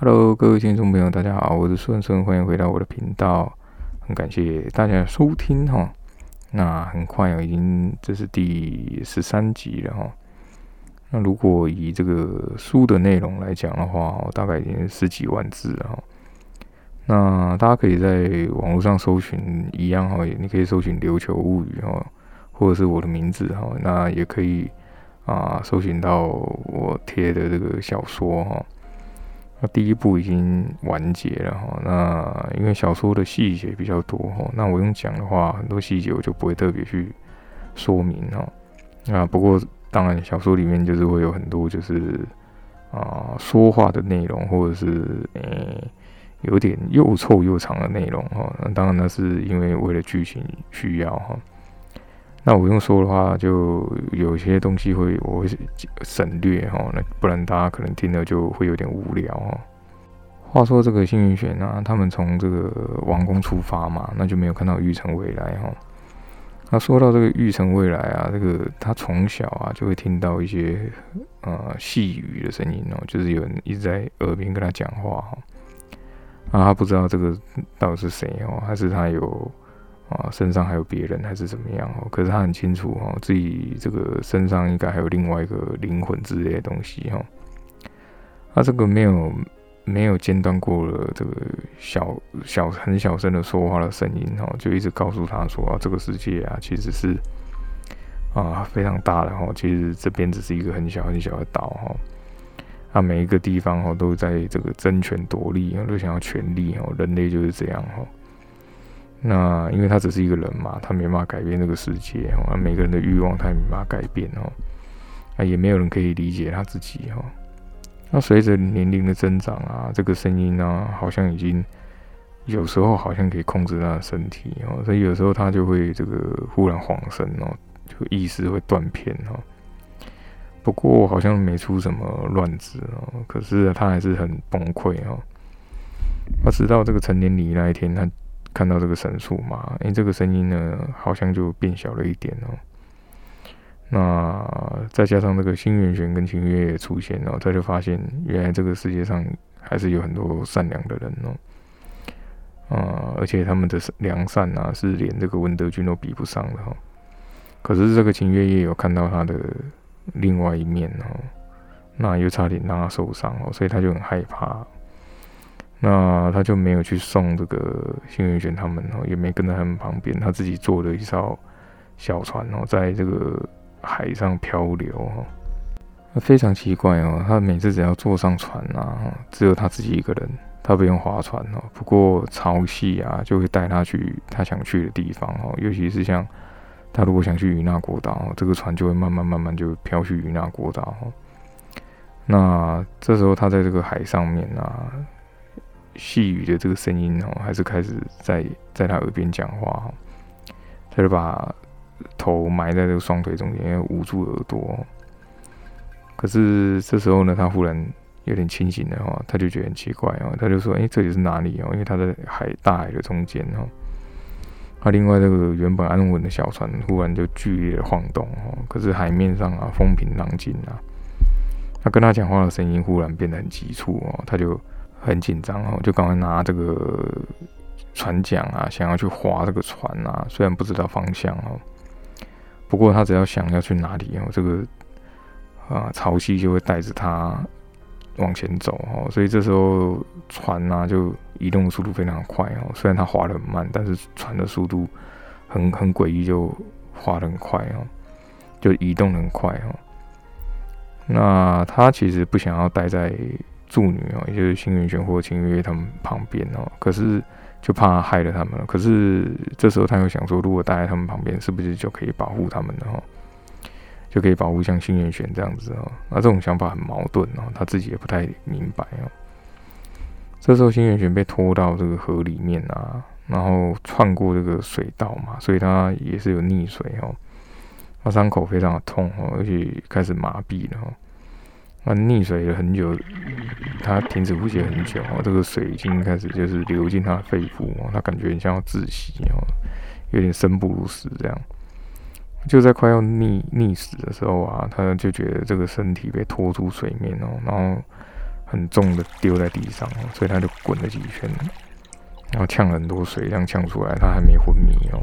Hello，各位听众朋友，大家好，我是顺顺，欢迎回到我的频道，很感谢大家收听哈。那很快哦，已经这是第十三集了哈。那如果以这个书的内容来讲的话，大概已经十几万字了哈。那大家可以在网络上搜寻一样哈，你可以搜寻《琉球物语》哈，或者是我的名字哈。那也可以啊，搜寻到我贴的这个小说哈。那第一部已经完结了哈，那因为小说的细节比较多哈，那我用讲的话，很多细节我就不会特别去说明哈。那不过当然，小说里面就是会有很多就是啊说话的内容，或者是诶有点又臭又长的内容哈。那当然那是因为为了剧情需要哈。那我用说的话，就有些东西会我会省略哈，那不然大家可能听了就会有点无聊哈。话说这个幸运玄啊，他们从这个王宫出发嘛，那就没有看到玉成未来哈。那说到这个玉成未来啊，这个他从小啊就会听到一些呃细语的声音哦，就是有人一直在耳边跟他讲话哈。啊，他不知道这个到底是谁哦，还是他有。啊，身上还有别人还是怎么样哦？可是他很清楚哦，自己这个身上应该还有另外一个灵魂之类的东西哦。他这个没有没有间断过了这个小小很小声的说话的声音哦，就一直告诉他说啊，这个世界啊其实是啊非常大的哈，其实这边只是一个很小很小的岛哈。啊，每一个地方哈都在这个争权夺利都想要权力哦，人类就是这样哦。那因为他只是一个人嘛，他没办法改变这个世界哦。每个人的欲望他也没办法改变哦。啊，也没有人可以理解他自己哦。那随着年龄的增长啊，这个声音呢，好像已经有时候好像可以控制他的身体哦。所以有时候他就会这个忽然晃神哦，就意识会断片哦。不过好像没出什么乱子哦，可是他还是很崩溃哦。他直到这个成年礼那一天，他。看到这个神树嘛？诶，这个声音呢，好像就变小了一点哦。那再加上这个新元玄跟秦月出现哦，他就发现原来这个世界上还是有很多善良的人哦。啊，而且他们的良善啊，是连这个文德军都比不上的哈。可是这个秦月也有看到他的另外一面哦，那又差点让他受伤哦，所以他就很害怕。那他就没有去送这个幸运玄他们哦，也没跟在他们旁边，他自己坐了一艘小船哦，在这个海上漂流哦。非常奇怪哦，他每次只要坐上船啊，只有他自己一个人，他不用划船哦。不过潮汐啊，就会带他去他想去的地方哦。尤其是像他如果想去与那国岛，这个船就会慢慢慢慢就飘去与那国岛。那这时候他在这个海上面啊。细语的这个声音哦，还是开始在在他耳边讲话哈，他就把头埋在这个双腿中间，捂住耳朵。可是这时候呢，他忽然有点清醒了哈，他就觉得很奇怪哦，他就说：“哎，这里是哪里哦？”因为他在海大海的中间哈。他另外这个原本安稳的小船，忽然就剧烈的晃动哦。可是海面上啊，风平浪静啊。他跟他讲话的声音忽然变得很急促哦，他就。很紧张哦，就赶快拿这个船桨啊，想要去划这个船啊。虽然不知道方向哦，不过他只要想要去哪里哦，这个啊潮汐就会带着他往前走哦。所以这时候船啊就移动的速度非常快哦。虽然它划得很慢，但是船的速度很很诡异，就划得很快哦，就移动很快哦。那他其实不想要待在。助女哦，也就是幸运玄或秦月他们旁边哦，可是就怕害了他们了。可是这时候他又想说，如果待在他们旁边，是不是就可以保护他们了哈？就可以保护像幸运玄这样子哦。那这种想法很矛盾哦，他自己也不太明白哦。这时候幸运玄被拖到这个河里面啊，然后穿过这个水道嘛，所以他也是有溺水哦。他伤口非常的痛哦，而且开始麻痹了。他溺水了很久，他停止呼吸很久哦，这个水已经开始就是流进他的肺部哦，他感觉很像要窒息哦，有点生不如死这样。就在快要溺溺死的时候啊，他就觉得这个身体被拖出水面哦，然后很重的丢在地上哦，所以他就滚了几圈，然后呛了很多水，这样呛出来，他还没昏迷哦。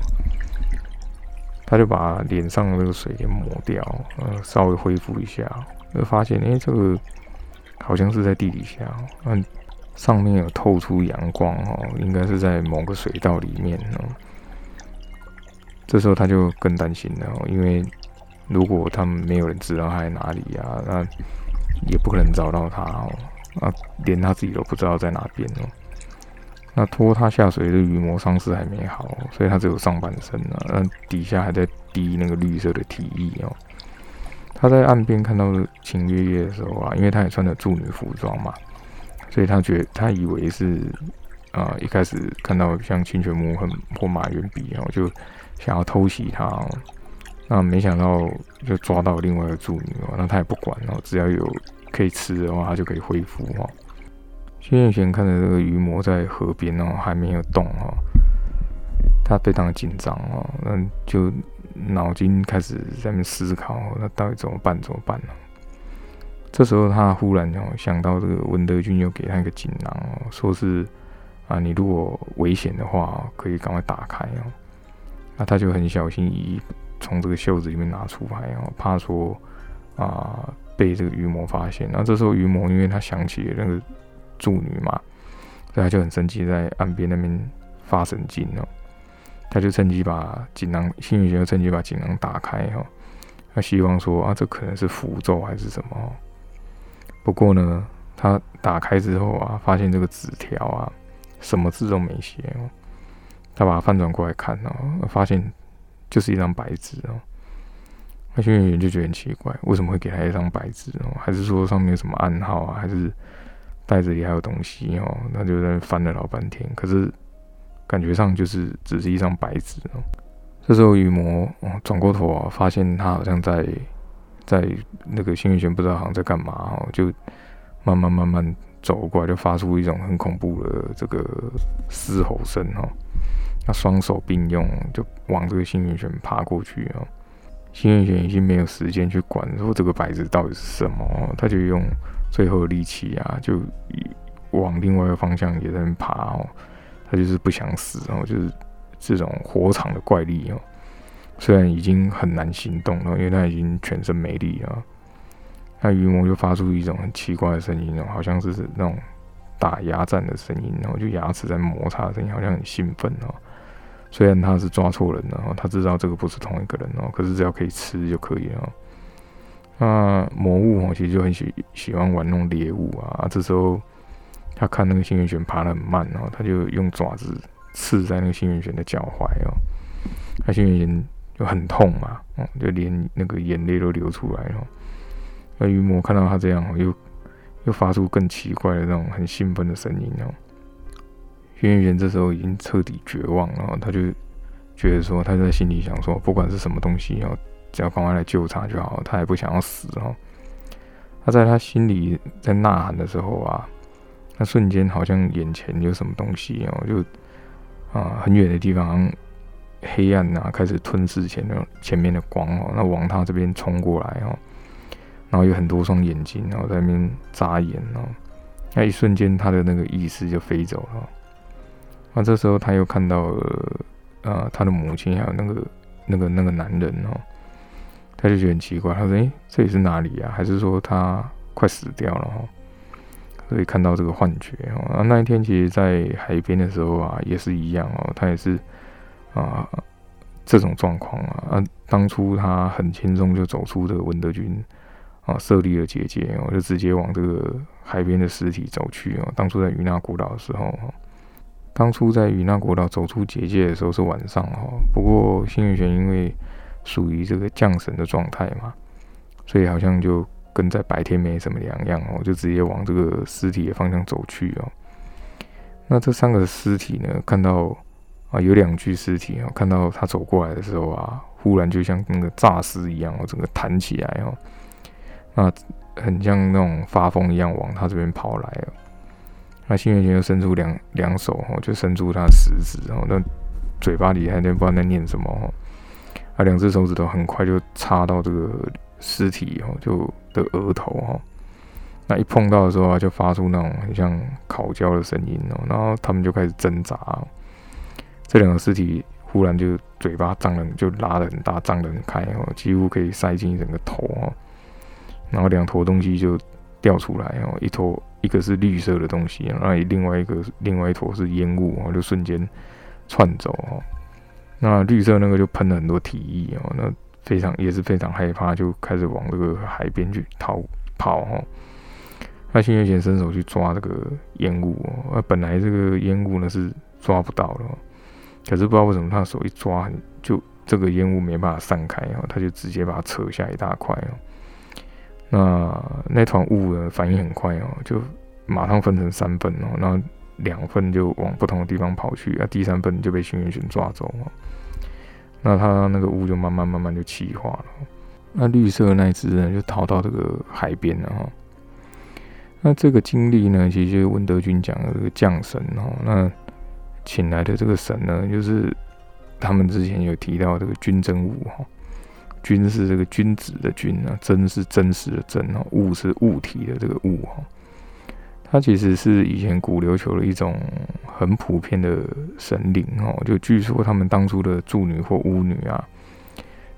他就把脸上的那个水给抹掉，呃，稍微恢复一下，就发现，哎，这个好像是在地底下，嗯，上面有透出阳光哦，应该是在某个水道里面哦。这时候他就更担心了，因为如果他们没有人知道他在哪里呀，那也不可能找到他哦，啊，连他自己都不知道在哪边哦。那拖他下水的鱼魔伤势还没好，所以他只有上半身啊，那底下还在滴那个绿色的体液哦。他在岸边看到秦月月的时候啊，因为他也穿着助女服装嘛，所以他觉他以为是啊，一开始看到像清泉木很或马原笔哦，就想要偷袭他哦。那没想到就抓到另外一个助女哦，那他也不管哦，只要有可以吃的话，他就可以恢复哦。新月玄看着这个鱼魔在河边哦，还没有动哦，他非常的紧张哦，那就脑筋开始在那思考，那到底怎么办？怎么办呢？这时候他忽然哦想到，这个文德军又给他一个锦囊哦，说是啊，你如果危险的话，可以赶快打开哦。那他就很小心翼翼从这个袖子里面拿出来哦，怕说啊被这个鱼魔发现。那这时候鱼魔因为他想起那个。助女嘛，所以他就很生气，在岸边那边发神经哦。他就趁机把锦囊，幸运玄就趁机把锦囊打开哈。他希望说啊，这可能是符咒还是什么？不过呢，他打开之后啊，发现这个纸条啊，什么字都没写哦。他把它翻转过来看哦，发现就是一张白纸哦。那幸运玄就觉得很奇怪，为什么会给他一张白纸哦？还是说上面有什么暗号啊？还是？袋子里还有东西哦，他就在那翻了老半天，可是感觉上就是只是一张白纸哦。这时候羽魔哦转过头啊，发现他好像在在那个幸运玄不知道好像在干嘛哦，就慢慢慢慢走过来，就发出一种很恐怖的这个嘶吼声哦。他双手并用，就往这个幸运玄爬过去哦。幸运玄已经没有时间去管说这个白纸到底是什么，他就用。最后的力气啊，就往另外一个方向也在爬哦。他就是不想死哦，就是这种火场的怪力哦。虽然已经很难行动了，因为他已经全身没力了。那鱼魔就发出一种很奇怪的声音哦，好像是那种打牙战的声音然后，就牙齿在摩擦的声音，好像很兴奋哦。虽然他是抓错人了，他知道这个不是同一个人哦，可是只要可以吃就可以了。那魔物哦，其实就很喜喜欢玩弄猎物啊。这时候他看那个幸运犬爬得很慢哦，他就用爪子刺在那个幸运犬的脚踝哦。那幸运犬就很痛嘛，哦，就连那个眼泪都流出来了。那鱼魔看到他这样哦，又又发出更奇怪的那种很兴奋的声音哦。幸运犬这时候已经彻底绝望了，他就觉得说，他在心里想说，不管是什么东西哦。只要赶快来救他就好，他也不想要死哦。他在他心里在呐喊的时候啊，那瞬间好像眼前有什么东西哦，就啊很远的地方黑暗呐，开始吞噬前的前面的光哦，那往他这边冲过来哦，然后有很多双眼睛，然后在那边眨眼哦，那一瞬间他的那个意识就飞走了。那这时候他又看到了啊，他的母亲还有那个那个那个男人哦。他就觉得很奇怪，他说：“诶，这里是哪里呀？还是说他快死掉了？哈，所以看到这个幻觉哦。那一天其实，在海边的时候啊，也是一样哦。他也是啊，这种状况啊。啊，当初他很轻松就走出这个文德军啊设立的结界哦，就直接往这个海边的尸体走去哦。当初在与那古岛的时候，当初在与那古岛走出结界的时候是晚上哦。不过幸运泉因为属于这个降神的状态嘛，所以好像就跟在白天没什么两样哦，就直接往这个尸体的方向走去哦。那这三个尸体呢，看到啊有两具尸体哦，看到他走过来的时候啊，忽然就像那个诈尸一样哦，整个弹起来哦，那很像那种发疯一样往他这边跑来哦。那新元玄就伸出两两手哦，就伸出他食指哦，那嘴巴里还在不知道在念什么哦。啊，两只手指头很快就插到这个尸体哦，就的额头哈。那一碰到的时候啊，就发出那种很像烤焦的声音哦，然后他们就开始挣扎。这两个尸体忽然就嘴巴张了，就拉的很大，张得很开哦，几乎可以塞进整个头哦。然后两坨东西就掉出来哦，一坨一个是绿色的东西，然后另外一个另外一坨是烟雾哦，就瞬间窜走哦。那绿色那个就喷了很多体液哦，那非常也是非常害怕，就开始往这个海边去逃跑哦。那新月贤伸手去抓这个烟雾哦，那本来这个烟雾呢是抓不到的，可是不知道为什么他手一抓，就这个烟雾没办法散开哦，他就直接把它扯下一大块哦。那那团雾呢反应很快哦，就马上分成三份哦，然后两份就往不同的地方跑去，啊，第三份就被新月贤抓走哦。那他那个雾就慢慢慢慢就气化了，那绿色那只呢就逃到这个海边了哈。那这个经历呢，其实就是温德军讲的这个降神哦。那请来的这个神呢，就是他们之前有提到这个君真物哈。君是这个君子的君啊，真是真实的真哦，物是物体的这个物哈。它其实是以前古琉球的一种很普遍的神灵哦。就据说他们当初的助女或巫女啊，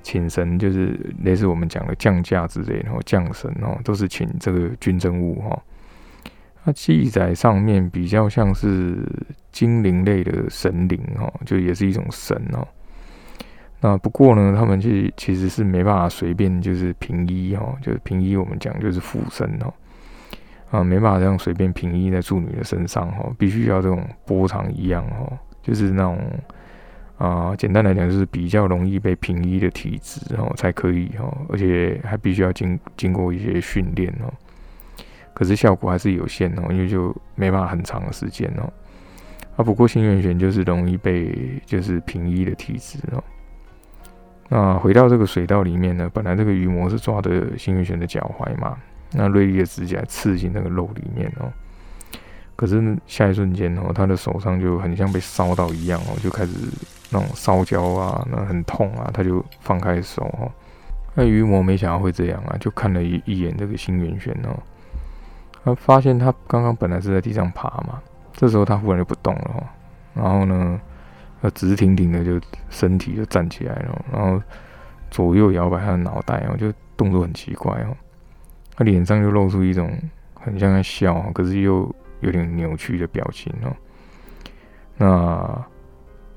请神就是类似我们讲的降价之类，然后降神哦，都是请这个军政物哈。那记载上面比较像是精灵类的神灵哦，就也是一种神哦。那不过呢，他们其实其实是没办法随便就是平移哦，就是平移我们讲就是附身哦，啊，没办法这样随便平移在处女的身上哦，必须要这种波长一样哦，就是那种啊，简单来讲就是比较容易被平移的体质哦才可以哦，而且还必须要经经过一些训练哦。可是效果还是有限哦，因为就没办法很长的时间哦。啊，不过新元玄就是容易被就是平移的体质哦。那回到这个水道里面呢，本来这个鱼魔是抓的新元玄的脚踝嘛，那锐利的指甲刺进那个肉里面哦。可是下一瞬间哦，他的手上就很像被烧到一样哦，就开始那种烧焦啊，那很痛啊，他就放开手哦。那鱼魔没想到会这样啊，就看了一一眼这个新元玄哦。他发现他刚刚本来是在地上爬嘛，这时候他忽然就不动了哈，然后呢，他直挺挺的就身体就站起来了，然后左右摇摆他的脑袋哦，就动作很奇怪哦，他脸上就露出一种很像在笑，可是又有点扭曲的表情哦。那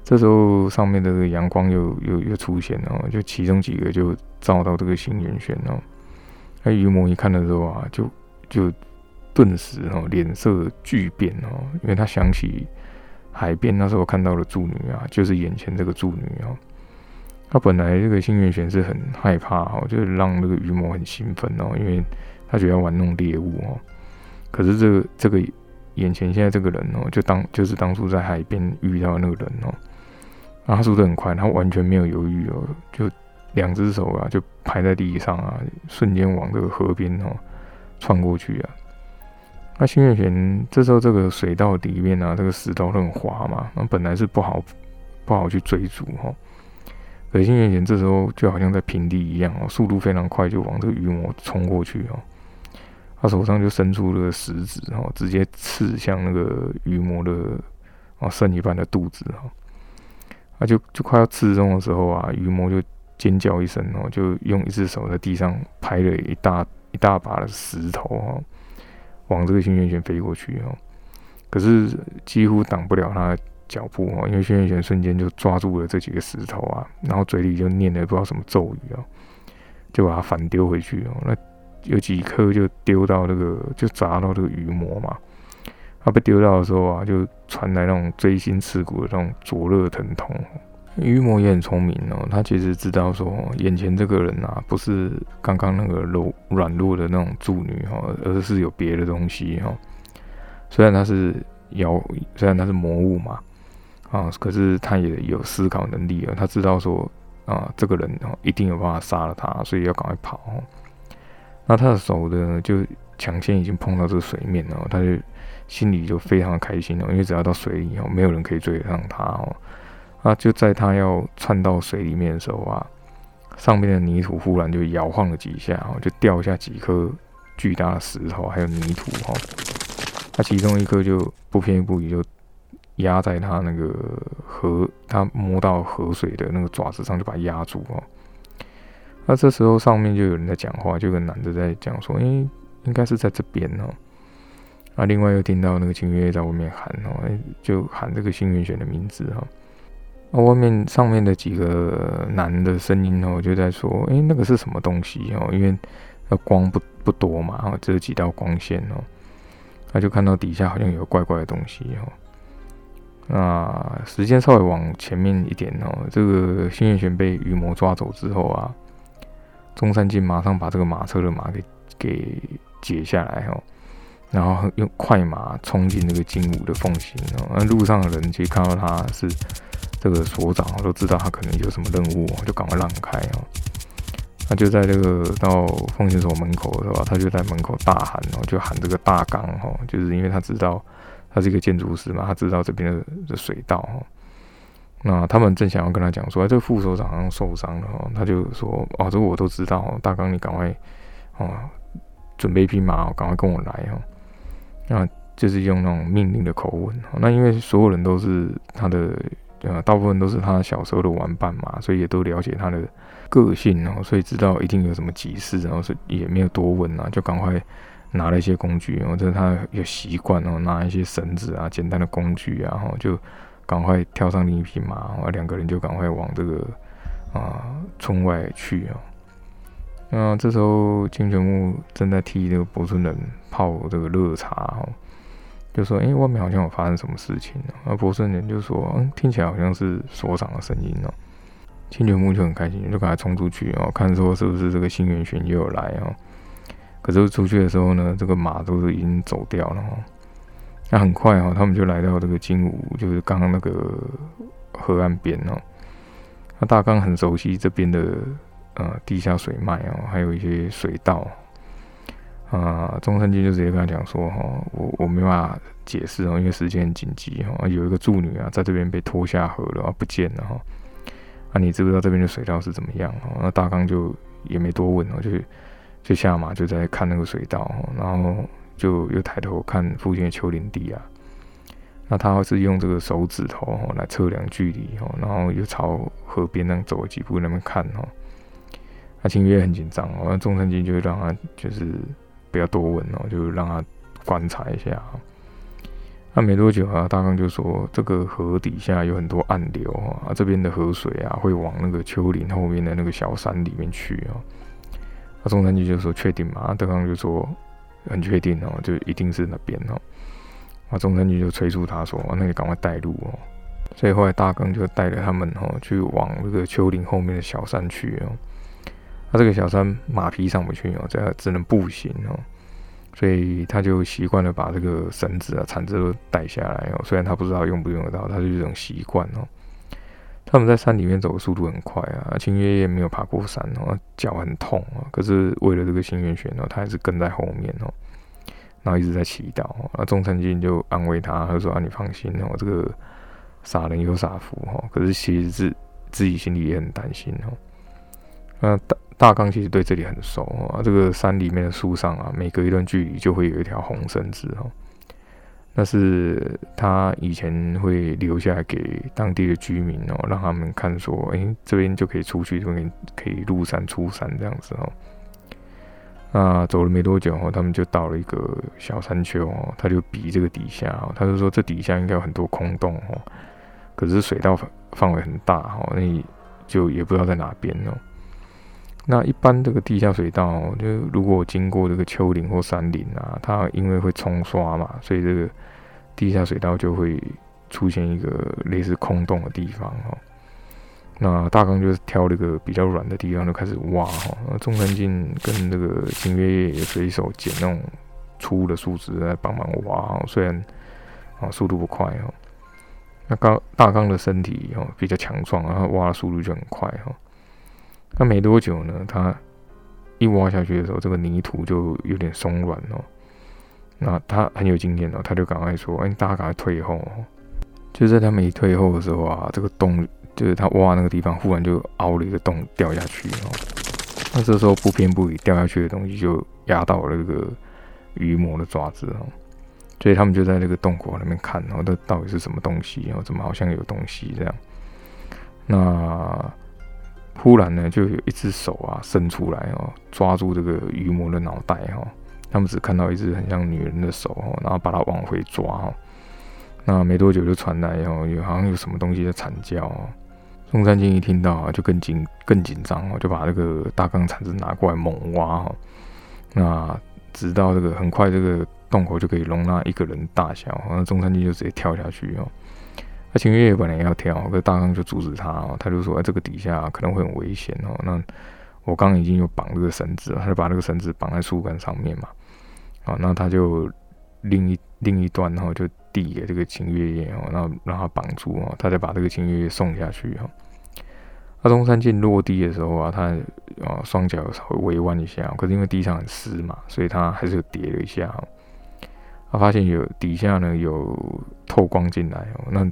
这时候上面的这个阳光又又又出现了，就其中几个就照到这个新元玄哦，那鱼魔一看的时候啊，就就。顿时哦，脸色巨变哦，因为他想起海边那时候看到的助女啊，就是眼前这个助女哦。他本来这个新元玄是很害怕哦，就是让那个鱼魔很兴奋哦，因为他觉得要玩弄猎物哦。可是这个这个眼前现在这个人哦，就当就是当初在海边遇到那个人哦，然后他速度很快，他完全没有犹豫哦，就两只手啊就拍在地上啊，瞬间往这个河边哦窜过去啊。那新月玄这时候这个水道底面啊，这个石头很滑嘛，那本来是不好不好去追逐哦。可新月玄这时候就好像在平地一样哦，速度非常快，就往这个鱼魔冲过去哦。他手上就伸出这个食指哦，直接刺向那个鱼魔的哦剩一半的肚子哈。那就就快要刺中的时候啊，鱼魔就尖叫一声哦，就用一只手在地上拍了一大一大把的石头哈。往这个新月玄飞过去哦，可是几乎挡不了他脚步哦，因为轩辕玄瞬间就抓住了这几个石头啊，然后嘴里就念了不知道什么咒语哦，就把它反丢回去哦。那有几颗就丢到那个，就砸到这个鱼膜嘛。他被丢到的时候啊，就传来那种锥心刺骨的那种灼热疼痛。鱼魔也很聪明哦，他其实知道说，眼前这个人啊，不是刚刚那个柔软弱的那种助女哈，而是有别的东西哈。虽然他是妖，虽然他是魔物嘛，啊，可是他也有思考能力啊。他知道说，啊，这个人哦，一定有办法杀了他，所以要赶快跑。那他的手呢，就抢先已经碰到这个水面了，他就心里就非常的开心哦，因为只要到水里哦，没有人可以追得上他哦。啊！就在他要窜到水里面的时候啊，上面的泥土忽然就摇晃了几下，哦，就掉下几颗巨大的石头，还有泥土哈。他其中一颗就不偏不倚，就压在他那个河，他摸到河水的那个爪子上，就把它压住哦。那这时候上面就有人在讲话，就有个男的在讲说：“哎，应该是在这边哦。”啊另外又听到那个清月在外面喊哦，就喊这个幸运选的名字哈。那外面上面的几个男的声音哦，就在说：“哎，那个是什么东西哦？因为那光不不多嘛，哈，只有几道光线哦。”他就看到底下好像有怪怪的东西哦。那时间稍微往前面一点哦，这个新月玄被羽魔抓走之后啊，中山靖马上把这个马车的马给给解下来哦，然后用快马冲进那个金武的奉行哦。那路上的人其实看到他是这个所长，都知道他可能有什么任务，就赶快让开哦。他就在这个到奉行所门口是吧？他就在门口大喊哦，就喊这个大纲哈，就是因为他知道他是一个建筑师嘛，他知道这边的的水道哈。那他们正想要跟他讲说，哎这个副所长受伤了哈，他就说哦，这个我都知道，大纲你赶快哦，准备一匹马，赶快跟我来哈。那就是用那种命令的口吻。那因为所有人都是他的呃，大部分都是他小时候的玩伴嘛，所以也都了解他的。个性哦，所以知道一定有什么急事，然后是也没有多问啊，就赶快拿了一些工具，然后这他有习惯哦，拿一些绳子啊，简单的工具啊，然后就赶快跳上另一匹马，然后两个人就赶快往这个啊村外去啊。那这时候金泉木正在替这个博村人泡这个热茶哦，就说：“哎，外面好像有发生什么事情？”那博村人就说：“嗯，听起来好像是所长的声音哦。”青泉木就很开心，就赶快冲出去哦，看说是不是这个新元玄又有来哦。可是出去的时候呢，这个马都是已经走掉了哦。那很快哦，他们就来到这个金武，就是刚刚那个河岸边哦。那大刚很熟悉这边的呃地下水脉哦，还有一些水道啊。中山君就直接跟他讲说哈，我我没办法解释哦，因为时间很紧急哈。有一个助女啊，在这边被拖下河了啊，不见了哈。啊，你知不知道这边的水道是怎么样？哦，那大刚就也没多问哦，就是就下马就在看那个水道，然后就又抬头看附近的丘陵地啊。那他是用这个手指头来测量距离哦，然后又朝河边那走了几步那边看哦。那清月很紧张哦，那中山君就让他就是不要多问哦，就让他观察一下。那没多久啊，大刚就说这个河底下有很多暗流啊，这边的河水啊会往那个丘陵后面的那个小山里面去啊。那中山君就说确定吗？大刚就说很确定哦，就一定是那边哦。那中山君就催促他说：“那你赶快带路哦。”所以后来大刚就带着他们哦去往那个丘陵后面的小山去哦。他这个小山马匹上不去哦，这只能步行哦。所以他就习惯了把这个绳子啊、铲子都带下来哦。虽然他不知道用不用得到，他就这种习惯哦。他们在山里面走的速度很快啊。秦月夜没有爬过山哦，脚很痛啊。可是为了这个新元玄哦，他还是跟在后面哦，然后一直在祈祷。那中山君就安慰他，他说：“啊，你放心哦，这个傻人有傻福哈。”可是其实自自己心里也很担心哦。那大。大刚其实对这里很熟啊，这个山里面的树上啊，每隔一段距离就会有一条红绳子哦，那是他以前会留下来给当地的居民哦，让他们看说，哎，这边就可以出去，这边可以入山出山这样子哦。那走了没多久哦，他们就到了一个小山丘哦，他就比这个底下哦，他就说这底下应该有很多空洞哦，可是水道范围很大哦，那就也不知道在哪边哦。那一般这个地下水道，就如果经过这个丘陵或山林啊，它因为会冲刷嘛，所以这个地下水道就会出现一个类似空洞的地方哦。那大刚就是挑了一个比较软的地方就开始挖哈。那中山靖跟这个金月夜也随手捡那种粗的树枝来帮忙挖。虽然啊速度不快哦，那刚大刚的身体哦比较强壮，然后挖的速度就很快哈。那没多久呢，他一挖下去的时候，这个泥土就有点松软哦。那他很有经验哦，他就赶快说：“哎，大家赶快退后。”就在他们一退后的时候啊，这个洞就是他挖那个地方，忽然就凹了一个洞掉下去哦。那这时候不偏不倚掉下去的东西就压到了那个鱼魔的爪子哦，所以他们就在那个洞口那边看，然后这到底是什么东西？然后怎么好像有东西这样？那忽然呢，就有一只手啊伸出来哦，抓住这个鱼魔的脑袋哈。他们只看到一只很像女人的手哦，然后把它往回抓哦。那没多久就传来哦，有好像有什么东西在惨叫哦。中山靖一听到啊，就更紧更紧张哦，就把那个大钢铲子拿过来猛挖哦。那直到这个很快这个洞口就可以容纳一个人大小，那中山靖就直接跳下去哦。那秦月月本来要跳，可是大刚就阻止他哦，他就说在这个底下可能会很危险哦。那我刚已经有绑这个绳子了，他就把那个绳子绑在树干上面嘛。啊，那他就另一另一端，然后就递给这个秦月月哦，然后让他绑住哦，他再把这个秦月月送下去哈。那中山靖落地的时候啊，他啊双脚稍微微弯一下，可是因为地上很湿嘛，所以他还是跌了一下。他发现有底下呢有透光进来哦，那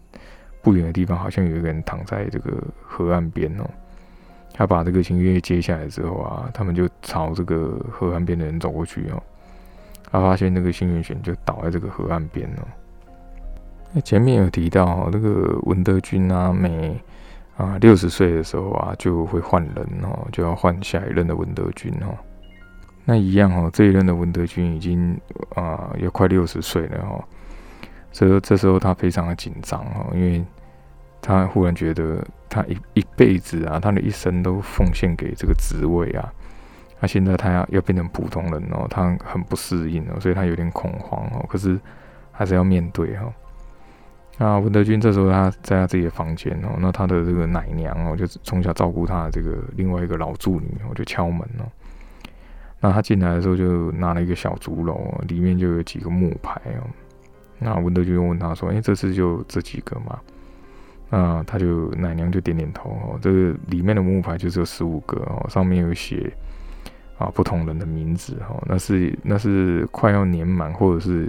不远的地方好像有一个人躺在这个河岸边哦。他把这个秦月接下来之后啊，他们就朝这个河岸边的人走过去哦。他发现那个幸运玄就倒在这个河岸边哦。那前面有提到，那个文德军啊，每啊六十岁的时候啊，就会换人哦，就要换下一任的文德军哦。那一样哦，这一任的文德军已经啊也快六十岁了哦。所以说这时候他非常的紧张哦，因为他忽然觉得他一一辈子啊，他的一生都奉献给这个职位啊。那现在他要要变成普通人哦，他很不适应哦，所以他有点恐慌哦。可是还是要面对哈。那文德军这时候他在他自己的房间哦，那他的这个奶娘哦，就从小照顾他的这个另外一个老助女哦，就敲门哦。那他进来的时候就拿了一个小竹篓，里面就有几个木牌哦。那文德军问他说：“哎，这次就这几个吗？”那他就奶娘就点点头哦。这个里面的木牌就只有十五个哦，上面有写。啊，不同人的名字哈，那是那是快要年满或者是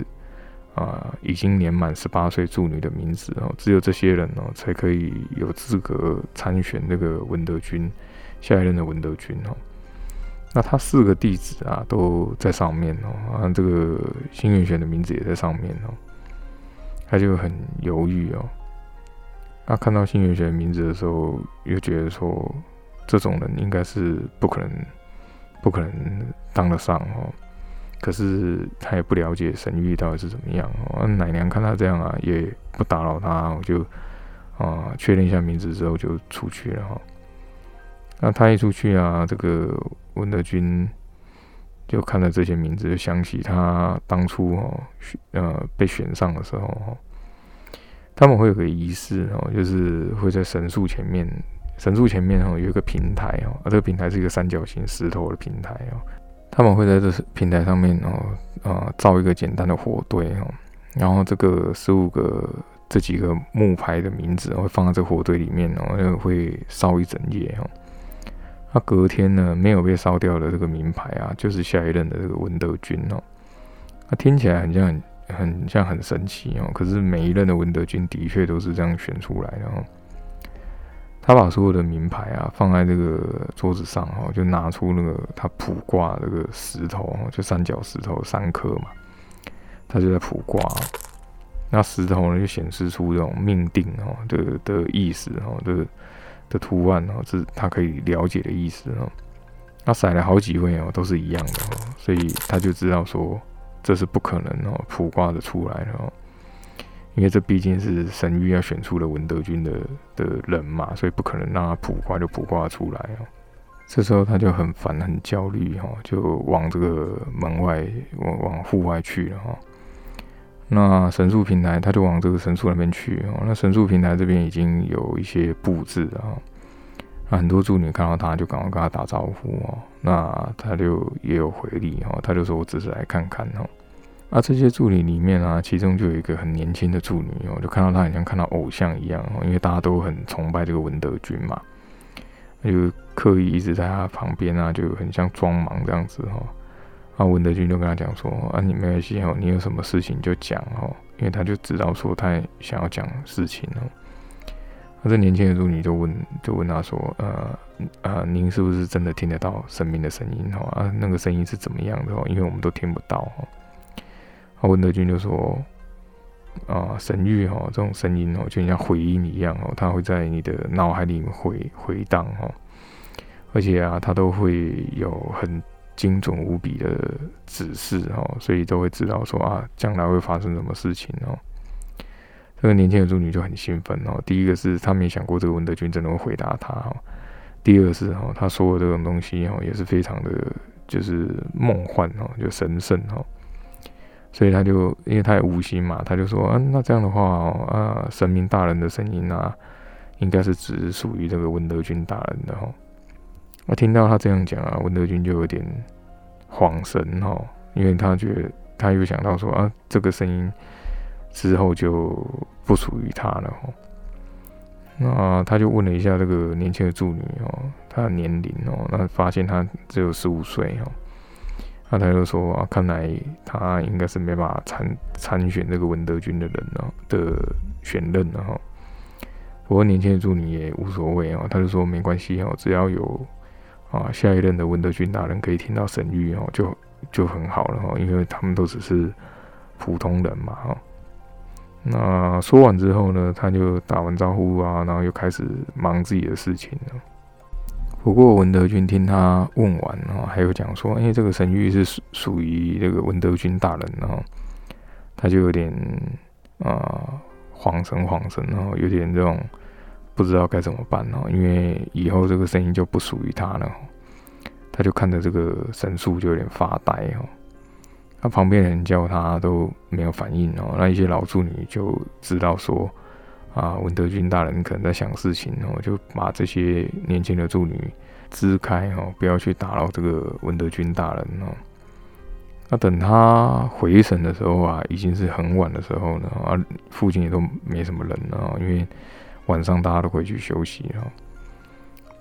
啊已经年满十八岁妇女的名字哦，只有这些人哦才可以有资格参选那个文德军下一任的文德军哦。那他四个弟子啊都在上面哦，啊这个新运选的名字也在上面哦，他就很犹豫哦。他看到新元选的名字的时候，又觉得说这种人应该是不可能。不可能当得上哦，可是他也不了解神谕到底是怎么样哦。奶娘看他这样啊，也不打扰他，我就啊确认一下名字之后就出去了哈。那他一出去啊，这个文德军就看到这些名字，就想起他当初哦呃被选上的时候，他们会有个仪式哦，就是会在神树前面。神树前面哦有一个平台哦，啊这个平台是一个三角形石头的平台哦，他们会在这平台上面哦啊造一个简单的火堆哦，然后这个十五个这几个木牌的名字会放在这火堆里面哦，那会烧一整夜哦。他隔天呢没有被烧掉的这个名牌啊，就是下一任的这个文德军哦。那听起来很像很很像很神奇哦，可是每一任的文德军的确都是这样选出来的哦。他把所有的名牌啊放在这个桌子上哈，就拿出那个他卜卦这个石头，就三角石头三颗嘛，他就在卜卦。那石头呢就显示出这种命定哦的的意思哦的的图案哦，是他可以了解的意思哦。他甩了好几位哦，都是一样的哦，所以他就知道说这是不可能哦卜卦的出来哦。因为这毕竟是神域要选出了文德军的的人嘛，所以不可能让他卜卦就卜卦出来哦。这时候他就很烦很焦虑哈，就往这个门外往往户外去了哈。那神树平台他就往这个神树那边去哦。那神树平台这边已经有一些布置了哈。那很多助理看到他就赶快跟他打招呼哦。那他就也有回礼哦，他就说我只是来看看哦。啊，这些助理里面啊，其中就有一个很年轻的助理哦，就看到他很像看到偶像一样哦，因为大家都很崇拜这个文德军嘛，就刻意一直在他旁边啊，就很像装忙这样子哈。啊，文德军就跟他讲说：“啊，你没关系哦，你有什么事情就讲哦，因为他就知道说他想要讲事情哦。那这年轻的妇女就问，就问他说：“呃，呃，您是不是真的听得到神明的声音？哈啊，那个声音是怎么样的？哦，因为我们都听不到。”哈，啊，文德军就说：“啊，神谕哈，这种声音哦，就像回音一样哦，它会在你的脑海里面回回荡哦，而且啊，它都会有很精准无比的指示哦，所以都会知道说啊，将来会发生什么事情哦。”这个年轻的妇女就很兴奋哦。第一个是她没想过这个文德军真的会回答她哦。第二是哈，她说的这种东西哈也是非常的，就是梦幻哦，就神圣哦。所以他就因为他也无心嘛，他就说，嗯，那这样的话啊，神明大人的声音啊，应该是只属于这个文德军大人的哈。我听到他这样讲啊，文德军就有点恍神哈，因为他觉得他又想到说啊，这个声音。之后就不属于他了哈。那他就问了一下这个年轻的助理哦，他的年龄哦，那发现他只有十五岁哈。那他就说啊，看来他应该是没办法参参选这个文德军的人哦的选任了哈。不过年轻的助理也无所谓哦，他就说没关系哦，只要有啊下一任的文德军大人可以听到神谕哦，就就很好了哈，因为他们都只是普通人嘛哈。那说完之后呢，他就打完招呼啊，然后又开始忙自己的事情了。不过文德军听他问完啊，还有讲说，哎，这个神谕是属属于这个文德军大人，然后他就有点啊恍神恍神，然后有点这种不知道该怎么办哦，因为以后这个声音就不属于他了。他就看着这个神树就有点发呆哦。他旁边的人叫他都没有反应哦，那一些老助女就知道说，啊，文德军大人可能在想事情哦，就把这些年轻的助女支开哦，不要去打扰这个文德军大人哦。那等他回神的时候啊，已经是很晚的时候了啊，附近也都没什么人了，因为晚上大家都回去休息了。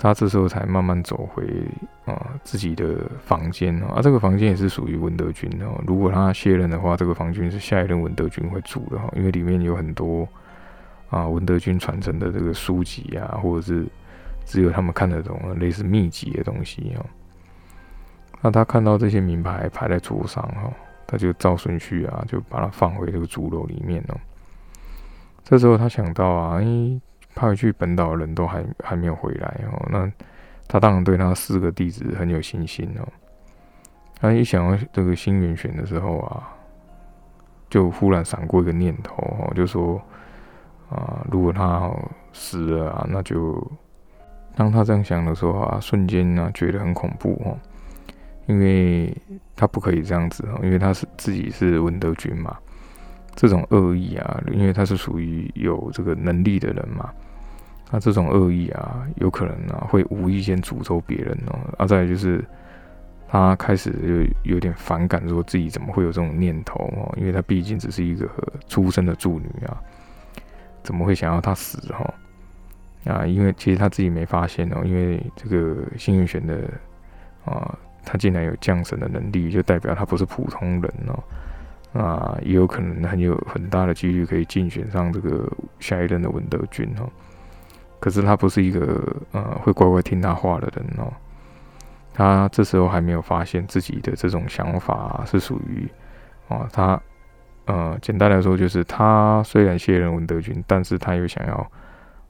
他这时候才慢慢走回啊自己的房间，啊，这个房间也是属于文德军哦。如果他卸任的话，这个房间是下一任文德军会住的哈，因为里面有很多啊文德军传承的这个书籍啊，或者是只有他们看得懂类似秘籍的东西哦。那他看到这些名牌排在桌上哈，他就照顺序啊，就把它放回这个竹楼里面哦。这时候他想到啊，哎。派去本岛的人都还还没有回来哦，那他当然对他四个弟子很有信心哦。他一想到这个新元选的时候啊，就忽然闪过一个念头哦，就说啊，如果他死了啊，那就当他这样想的时候啊，瞬间呢觉得很恐怖哦，因为他不可以这样子哦，因为他是自己是文德军嘛，这种恶意啊，因为他是属于有这个能力的人嘛。那这种恶意啊，有可能啊会无意间诅咒别人哦。啊，再来就是他开始就有点反感，说自己怎么会有这种念头哦？因为他毕竟只是一个出生的助女啊，怎么会想要他死哈？啊，因为其实他自己没发现哦，因为这个幸运选的啊，他竟然有降神的能力，就代表他不是普通人哦。啊，也有可能很有很大的几率可以竞选上这个下一任的文德军哦。可是他不是一个呃会乖乖听他话的人哦，他这时候还没有发现自己的这种想法是属于哦他呃简单来说就是他虽然卸任文德军，但是他又想要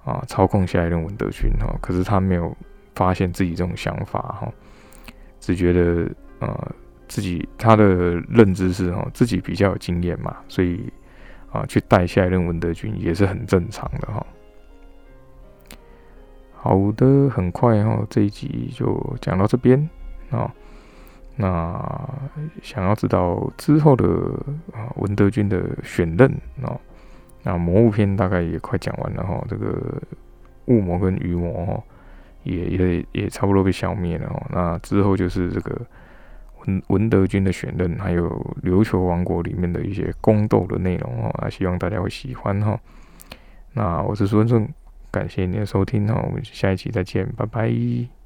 啊操控下一任文德军哦，可是他没有发现自己这种想法哈，只觉得呃自己他的认知是哦自己比较有经验嘛，所以啊去带下一任文德军也是很正常的哈。好的，很快哈，这一集就讲到这边啊。那想要知道之后的啊文德军的选任啊，那魔物篇大概也快讲完了哈。这个雾魔跟鱼魔哈，也也也差不多被消灭了哦。那之后就是这个文文德军的选任，还有琉球王国里面的一些宫斗的内容哦。那希望大家会喜欢哈。那我是孙顺。感谢您的收听，那我们下一期再见，拜拜。